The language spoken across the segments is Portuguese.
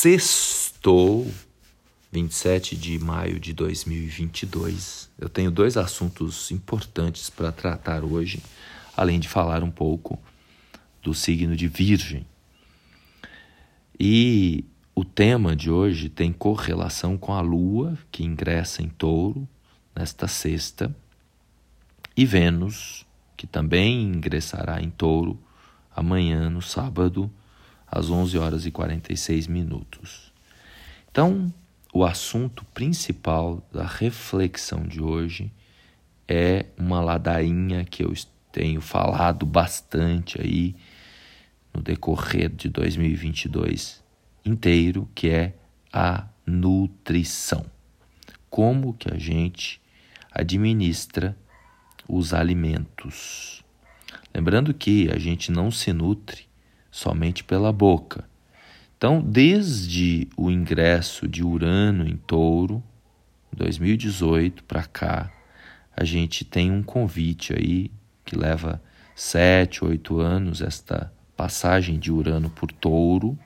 Sextou, 27 de maio de 2022. Eu tenho dois assuntos importantes para tratar hoje, além de falar um pouco do signo de Virgem. E o tema de hoje tem correlação com a Lua, que ingressa em touro nesta sexta, e Vênus, que também ingressará em touro amanhã, no sábado, às 11 horas e 46 minutos. Então, o assunto principal da reflexão de hoje é uma ladainha que eu tenho falado bastante aí no decorrer de 2022 inteiro, que é a nutrição. Como que a gente administra os alimentos. Lembrando que a gente não se nutre somente pela boca. Então, desde o ingresso de Urano em Touro, 2018 para cá, a gente tem um convite aí que leva sete, oito anos esta passagem de Urano por Touro.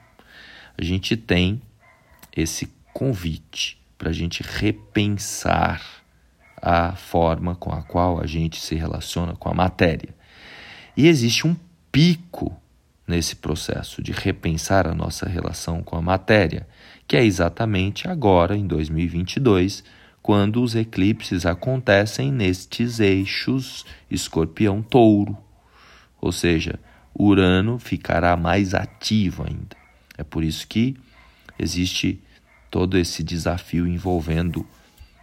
A gente tem esse convite para a gente repensar a forma com a qual a gente se relaciona com a matéria. E existe um pico nesse processo de repensar a nossa relação com a matéria, que é exatamente agora, em 2022, quando os eclipses acontecem nestes eixos escorpião-touro. Ou seja, Urano ficará mais ativo ainda. É por isso que existe todo esse desafio envolvendo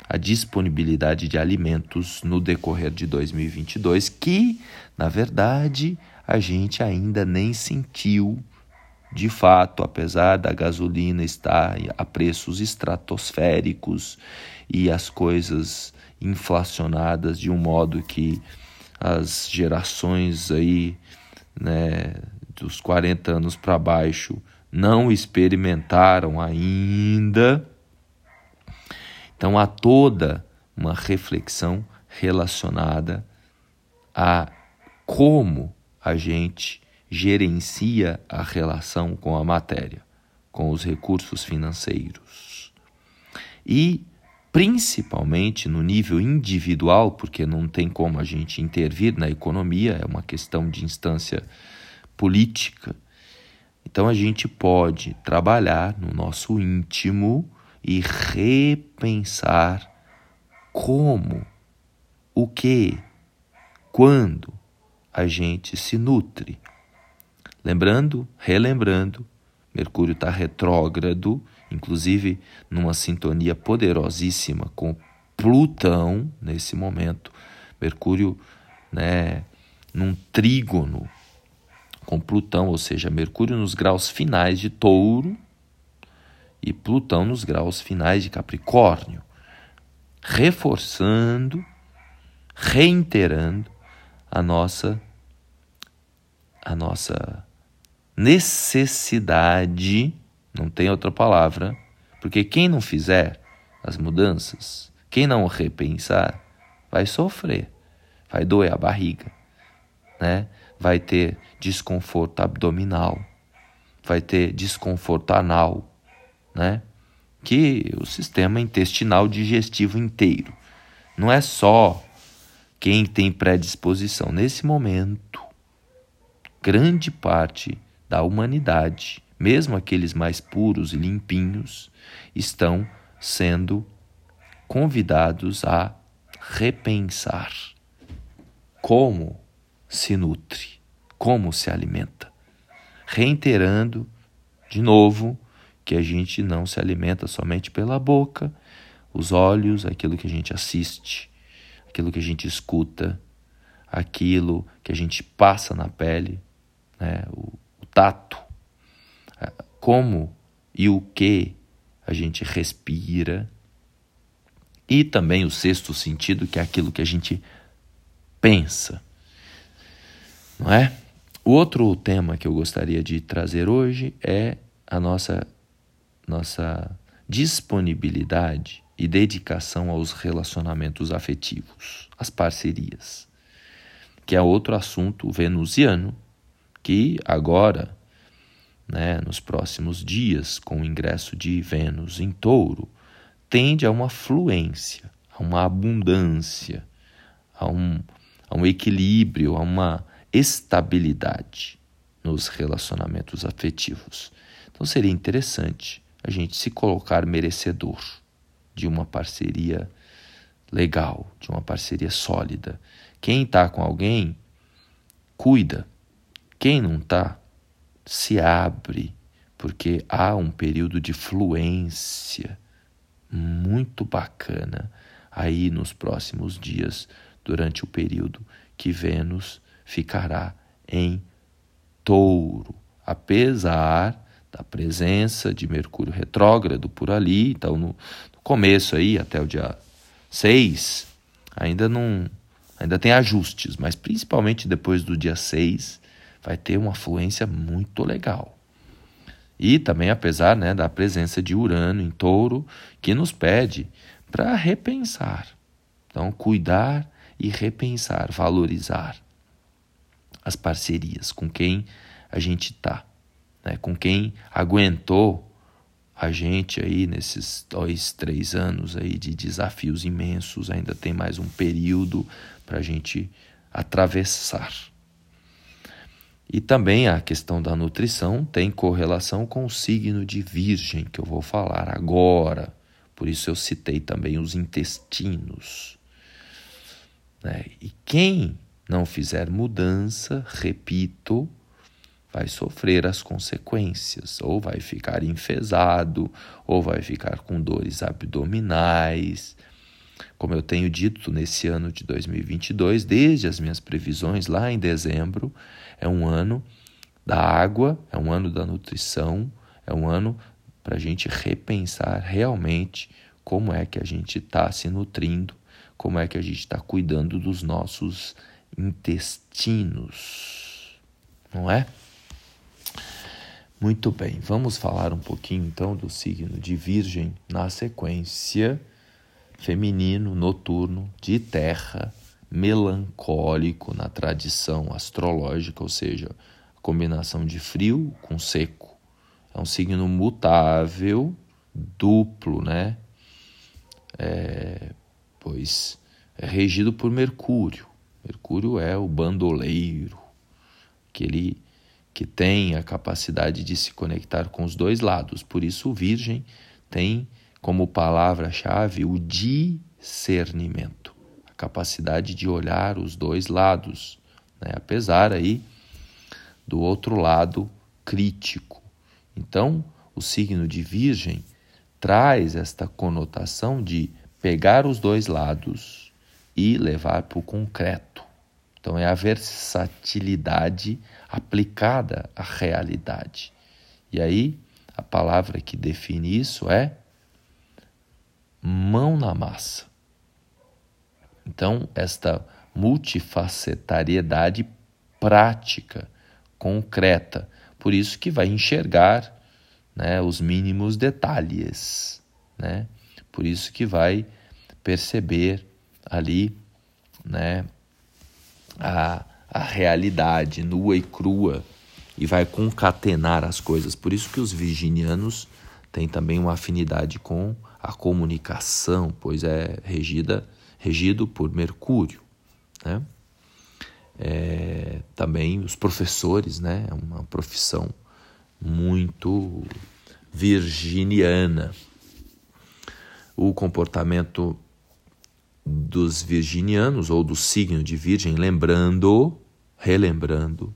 a disponibilidade de alimentos no decorrer de 2022, que, na verdade, a gente ainda nem sentiu de fato, apesar da gasolina estar a preços estratosféricos e as coisas inflacionadas de um modo que as gerações aí, né, dos 40 anos para baixo não experimentaram ainda, então há toda uma reflexão relacionada a como a gente gerencia a relação com a matéria, com os recursos financeiros. E principalmente no nível individual, porque não tem como a gente intervir na economia, é uma questão de instância política. Então a gente pode trabalhar no nosso íntimo e repensar como, o que, quando a gente se nutre. Lembrando, relembrando, Mercúrio está retrógrado, inclusive numa sintonia poderosíssima com Plutão nesse momento. Mercúrio, né, num trígono com Plutão, ou seja, Mercúrio nos graus finais de Touro e Plutão nos graus finais de Capricórnio, reforçando, reiterando a nossa a nossa necessidade, não tem outra palavra, porque quem não fizer as mudanças, quem não repensar, vai sofrer, vai doer a barriga, né? Vai ter desconforto abdominal, vai ter desconforto anal, né? que o sistema intestinal digestivo inteiro. Não é só quem tem predisposição. Nesse momento, grande parte da humanidade, mesmo aqueles mais puros e limpinhos, estão sendo convidados a repensar como se nutre, como se alimenta, reiterando de novo que a gente não se alimenta somente pela boca, os olhos, aquilo que a gente assiste, aquilo que a gente escuta, aquilo que a gente passa na pele, né? o, o tato, como e o que a gente respira, e também o sexto sentido, que é aquilo que a gente pensa. Não é? O outro tema que eu gostaria de trazer hoje é a nossa nossa disponibilidade e dedicação aos relacionamentos afetivos, às parcerias, que é outro assunto venusiano que agora, né, nos próximos dias, com o ingresso de Vênus em touro, tende a uma fluência, a uma abundância, a um, a um equilíbrio, a uma estabilidade nos relacionamentos afetivos. Então seria interessante a gente se colocar merecedor de uma parceria legal, de uma parceria sólida. Quem está com alguém, cuida. Quem não está, se abre, porque há um período de fluência muito bacana aí nos próximos dias, durante o período que Vênus ficará em touro, apesar da presença de Mercúrio retrógrado por ali, então no, começo aí, até o dia 6, ainda não ainda tem ajustes, mas principalmente depois do dia 6 vai ter uma fluência muito legal. E também apesar né, da presença de Urano em touro, que nos pede para repensar. Então, cuidar e repensar, valorizar as parcerias com quem a gente está, né? com quem aguentou a gente aí nesses dois, três anos aí de desafios imensos, ainda tem mais um período para a gente atravessar. E também a questão da nutrição tem correlação com o signo de Virgem, que eu vou falar agora. Por isso eu citei também os intestinos. Né? E quem não fizer mudança, repito, vai sofrer as consequências, ou vai ficar enfesado, ou vai ficar com dores abdominais. Como eu tenho dito nesse ano de 2022, desde as minhas previsões lá em dezembro, é um ano da água, é um ano da nutrição, é um ano para a gente repensar realmente como é que a gente está se nutrindo, como é que a gente está cuidando dos nossos intestinos, não é? Muito bem, vamos falar um pouquinho então do signo de Virgem na sequência feminino, noturno, de terra, melancólico na tradição astrológica, ou seja, a combinação de frio com seco. É um signo mutável, duplo, né? É, pois é regido por Mercúrio. Mercúrio é o bandoleiro, aquele que tem a capacidade de se conectar com os dois lados. Por isso, Virgem tem como palavra-chave o discernimento capacidade de olhar os dois lados, né? apesar aí do outro lado crítico. Então, o signo de Virgem traz esta conotação de pegar os dois lados e levar para o concreto. Então, é a versatilidade aplicada à realidade. E aí, a palavra que define isso é mão na massa. Então, esta multifacetariedade prática, concreta, por isso que vai enxergar né, os mínimos detalhes, né? por isso que vai perceber ali né, a, a realidade nua e crua e vai concatenar as coisas. Por isso que os virginianos têm também uma afinidade com a comunicação, pois é regida regido por Mercúrio. Né? É, também os professores, né? é uma profissão muito virginiana. O comportamento dos virginianos ou do signo de Virgem, lembrando, relembrando,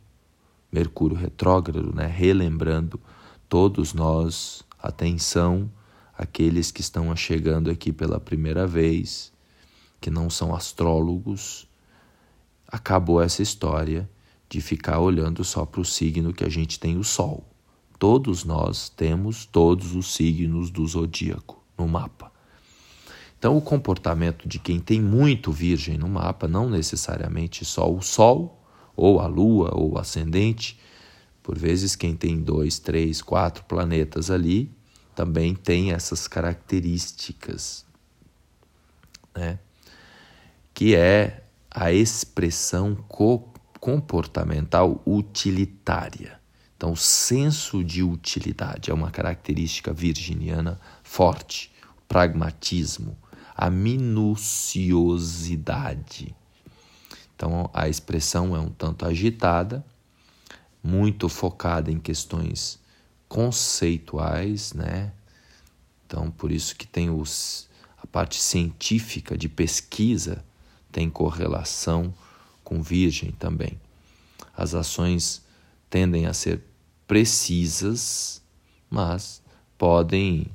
Mercúrio retrógrado, né? relembrando todos nós, atenção, aqueles que estão chegando aqui pela primeira vez, que não são astrólogos, acabou essa história de ficar olhando só para o signo que a gente tem o Sol. Todos nós temos todos os signos do zodíaco no mapa. Então, o comportamento de quem tem muito Virgem no mapa, não necessariamente só o Sol, ou a Lua, ou o ascendente, por vezes quem tem dois, três, quatro planetas ali, também tem essas características. Né? que é a expressão comportamental utilitária. Então, o senso de utilidade é uma característica virginiana forte, o pragmatismo, a minuciosidade. Então, a expressão é um tanto agitada, muito focada em questões conceituais, né? Então, por isso que tem os, a parte científica de pesquisa tem correlação com virgem também. As ações tendem a ser precisas, mas podem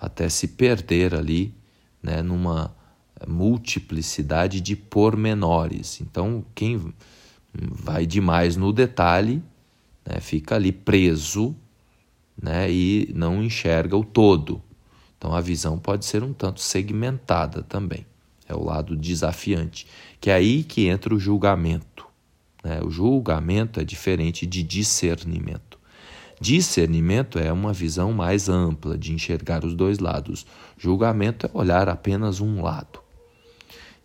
até se perder ali, né, numa multiplicidade de pormenores. Então, quem vai demais no detalhe, né, fica ali preso, né, e não enxerga o todo. Então, a visão pode ser um tanto segmentada também. É o lado desafiante, que é aí que entra o julgamento. Né? O julgamento é diferente de discernimento. Discernimento é uma visão mais ampla de enxergar os dois lados. Julgamento é olhar apenas um lado.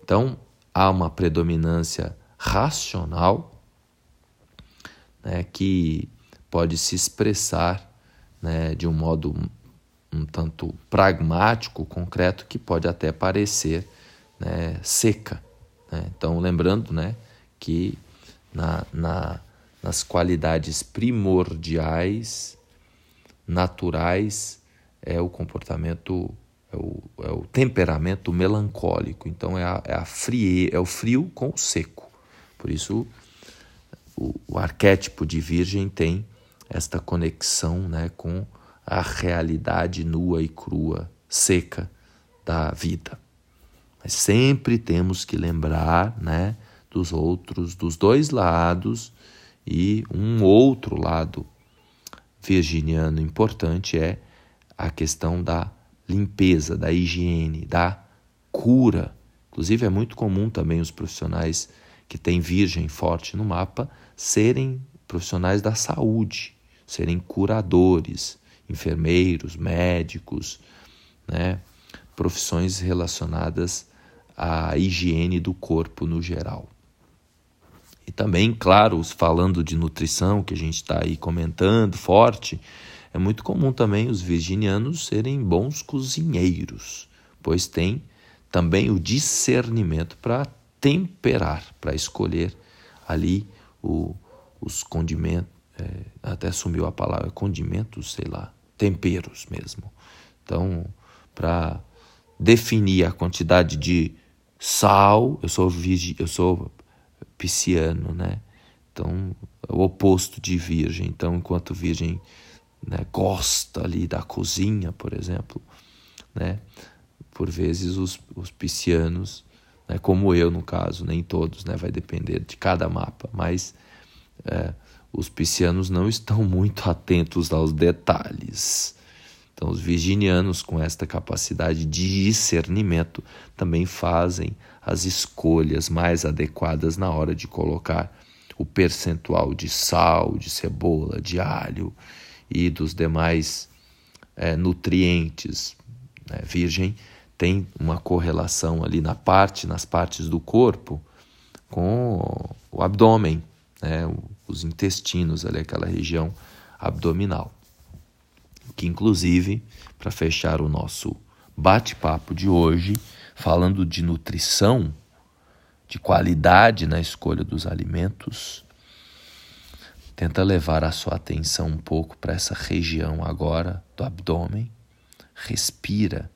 Então, há uma predominância racional né, que pode se expressar né, de um modo um tanto pragmático, concreto, que pode até parecer né, seca. Né? Então, lembrando né, que na, na, nas qualidades primordiais, naturais, é o comportamento, é o, é o temperamento melancólico. Então, é, a, é, a frie, é o frio com o seco. Por isso, o, o arquétipo de Virgem tem esta conexão né, com a realidade nua e crua, seca da vida. Mas sempre temos que lembrar, né, dos outros, dos dois lados e um outro lado virginiano importante é a questão da limpeza, da higiene, da cura. Inclusive é muito comum também os profissionais que têm virgem forte no mapa serem profissionais da saúde, serem curadores, enfermeiros, médicos, né? profissões relacionadas à higiene do corpo no geral. E também, claro, falando de nutrição, que a gente está aí comentando forte, é muito comum também os virginianos serem bons cozinheiros, pois tem também o discernimento para temperar, para escolher ali o, os condimentos, é, até sumiu a palavra condimentos, sei lá, temperos mesmo. Então, para definir a quantidade de sal, eu sou virgem, eu sou pisciano, né? Então, é o oposto de virgem. Então, enquanto virgem né, gosta ali da cozinha, por exemplo, né? Por vezes os, os piscianos, né, como eu no caso, nem todos, né? Vai depender de cada mapa, mas é, os piscianos não estão muito atentos aos detalhes. Então, os virginianos, com esta capacidade de discernimento, também fazem as escolhas mais adequadas na hora de colocar o percentual de sal, de cebola, de alho e dos demais é, nutrientes. Né? Virgem tem uma correlação ali na parte, nas partes do corpo, com o abdômen, né? os intestinos, ali, aquela região abdominal. Que, inclusive, para fechar o nosso bate-papo de hoje, falando de nutrição, de qualidade na escolha dos alimentos, tenta levar a sua atenção um pouco para essa região agora do abdômen. Respira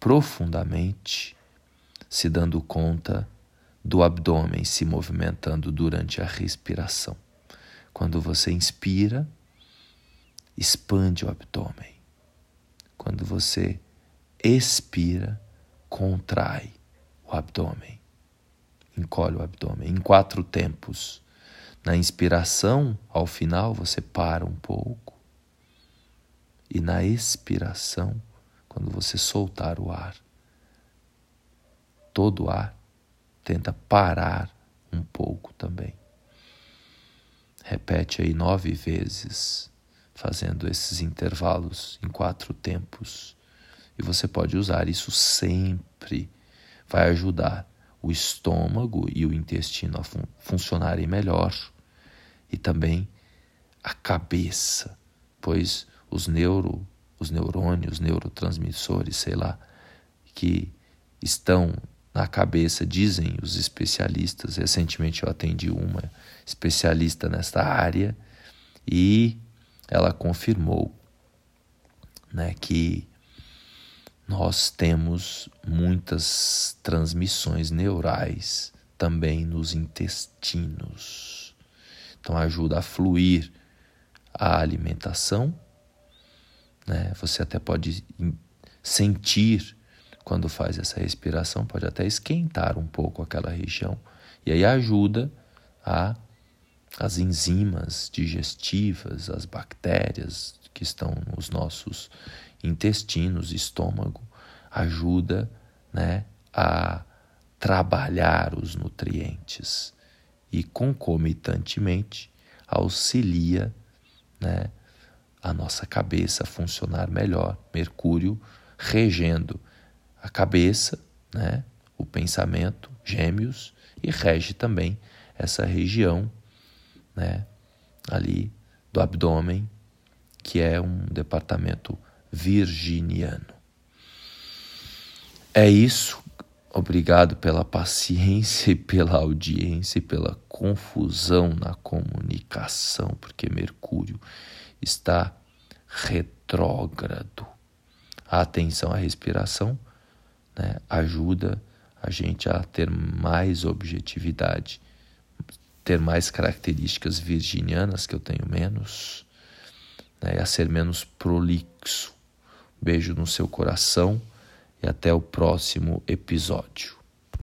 profundamente, se dando conta do abdômen se movimentando durante a respiração. Quando você inspira, expande o abdômen. Quando você expira, contrai o abdômen. Encolhe o abdômen em quatro tempos. Na inspiração, ao final, você para um pouco. E na expiração, quando você soltar o ar, todo o ar, tenta parar um pouco também. Repete aí nove vezes, fazendo esses intervalos em quatro tempos. E você pode usar isso sempre. Vai ajudar o estômago e o intestino a fun funcionarem melhor e também a cabeça, pois os neuro, os neurônios, neurotransmissores, sei lá, que estão na cabeça, dizem os especialistas. Recentemente eu atendi uma especialista nesta área e ela confirmou né, que nós temos muitas transmissões neurais também nos intestinos. Então ajuda a fluir a alimentação. Né? Você até pode sentir quando faz essa respiração, pode até esquentar um pouco aquela região. E aí ajuda a as enzimas digestivas, as bactérias que estão nos nossos intestinos, estômago, ajuda né, a trabalhar os nutrientes e concomitantemente auxilia né, a nossa cabeça a funcionar melhor. Mercúrio regendo a cabeça, né, o pensamento, gêmeos, e rege também essa região né, ali do abdômen, que é um departamento virginiano. É isso. Obrigado pela paciência e pela audiência e pela confusão na comunicação, porque Mercúrio está retrógrado. A atenção à respiração né, ajuda a gente a ter mais objetividade, ter mais características virginianas que eu tenho menos, né, a ser menos prolixo. Beijo no seu coração e até o próximo episódio.